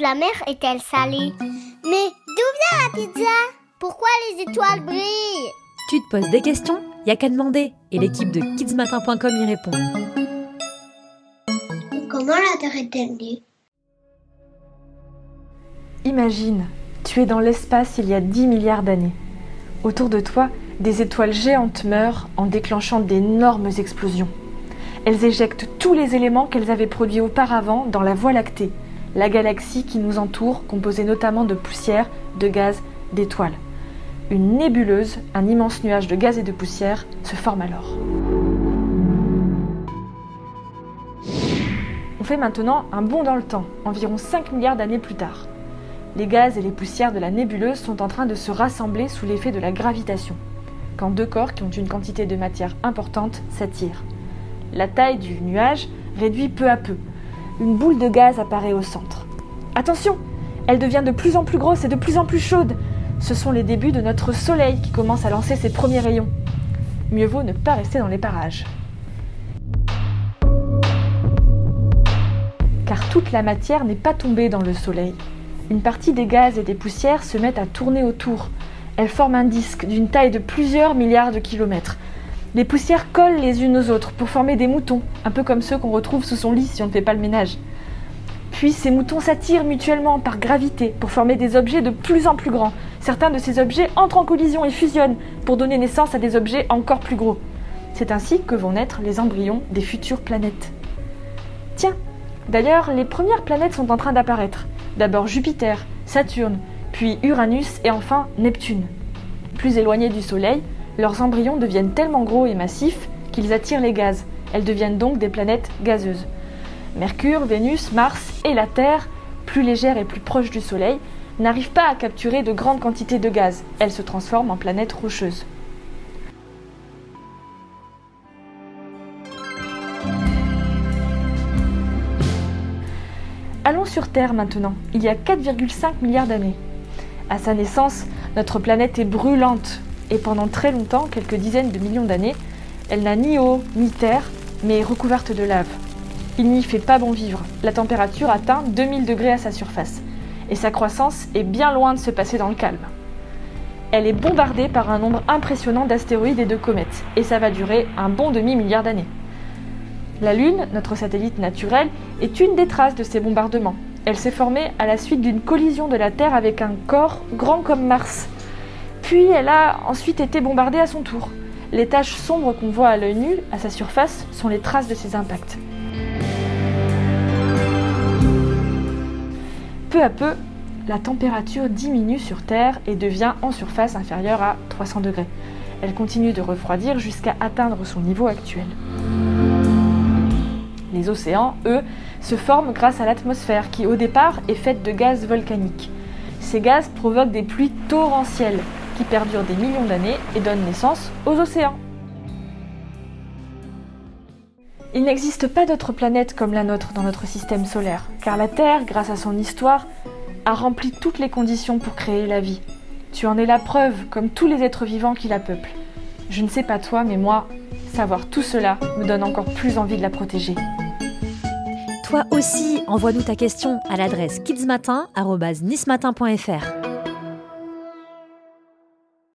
de la mer est-elle salée Mais d'où vient la pizza? Pourquoi les étoiles brillent? Tu te poses des questions? Y a qu'à demander et l'équipe de kidsmatin.com y répond. Comment la Terre est-elle née Imagine, tu es dans l'espace il y a 10 milliards d'années. Autour de toi, des étoiles géantes meurent en déclenchant d'énormes explosions. Elles éjectent tous les éléments qu'elles avaient produits auparavant dans la Voie lactée, la galaxie qui nous entoure, composée notamment de poussière, de gaz, d'étoiles. Une nébuleuse, un immense nuage de gaz et de poussière, se forme alors. On fait maintenant un bond dans le temps, environ 5 milliards d'années plus tard. Les gaz et les poussières de la nébuleuse sont en train de se rassembler sous l'effet de la gravitation, quand deux corps qui ont une quantité de matière importante s'attirent. La taille du nuage réduit peu à peu. Une boule de gaz apparaît au centre. Attention Elle devient de plus en plus grosse et de plus en plus chaude. Ce sont les débuts de notre Soleil qui commence à lancer ses premiers rayons. Mieux vaut ne pas rester dans les parages. Car toute la matière n'est pas tombée dans le Soleil. Une partie des gaz et des poussières se mettent à tourner autour. Elles forment un disque d'une taille de plusieurs milliards de kilomètres. Les poussières collent les unes aux autres pour former des moutons, un peu comme ceux qu'on retrouve sous son lit si on ne fait pas le ménage. Puis ces moutons s'attirent mutuellement par gravité pour former des objets de plus en plus grands. Certains de ces objets entrent en collision et fusionnent pour donner naissance à des objets encore plus gros. C'est ainsi que vont naître les embryons des futures planètes. Tiens, d'ailleurs, les premières planètes sont en train d'apparaître. D'abord Jupiter, Saturne, puis Uranus et enfin Neptune. Plus éloignés du Soleil, leurs embryons deviennent tellement gros et massifs qu'ils attirent les gaz. Elles deviennent donc des planètes gazeuses. Mercure, Vénus, Mars et la Terre, plus légères et plus proches du Soleil, n'arrivent pas à capturer de grandes quantités de gaz. Elles se transforment en planètes rocheuses. Allons sur Terre maintenant, il y a 4,5 milliards d'années. À sa naissance, notre planète est brûlante, et pendant très longtemps, quelques dizaines de millions d'années, elle n'a ni eau ni terre, mais est recouverte de lave. Il n'y fait pas bon vivre. La température atteint 2000 degrés à sa surface, et sa croissance est bien loin de se passer dans le calme. Elle est bombardée par un nombre impressionnant d'astéroïdes et de comètes, et ça va durer un bon demi-milliard d'années. La Lune, notre satellite naturel, est une des traces de ces bombardements. Elle s'est formée à la suite d'une collision de la Terre avec un corps grand comme Mars, puis elle a ensuite été bombardée à son tour. Les taches sombres qu'on voit à l'œil nu, à sa surface, sont les traces de ces impacts. Peu à peu, la température diminue sur Terre et devient en surface inférieure à 300 degrés. Elle continue de refroidir jusqu'à atteindre son niveau actuel. Les océans, eux, se forment grâce à l'atmosphère qui au départ est faite de gaz volcaniques. Ces gaz provoquent des pluies torrentielles qui perdurent des millions d'années et donnent naissance aux océans. Il n'existe pas d'autre planète comme la nôtre dans notre système solaire, car la Terre, grâce à son histoire, a rempli toutes les conditions pour créer la vie. Tu en es la preuve, comme tous les êtres vivants qui la peuplent. Je ne sais pas toi, mais moi, savoir tout cela me donne encore plus envie de la protéger. Toi aussi, envoie-nous ta question à l'adresse kidsmatin.nismatin.fr.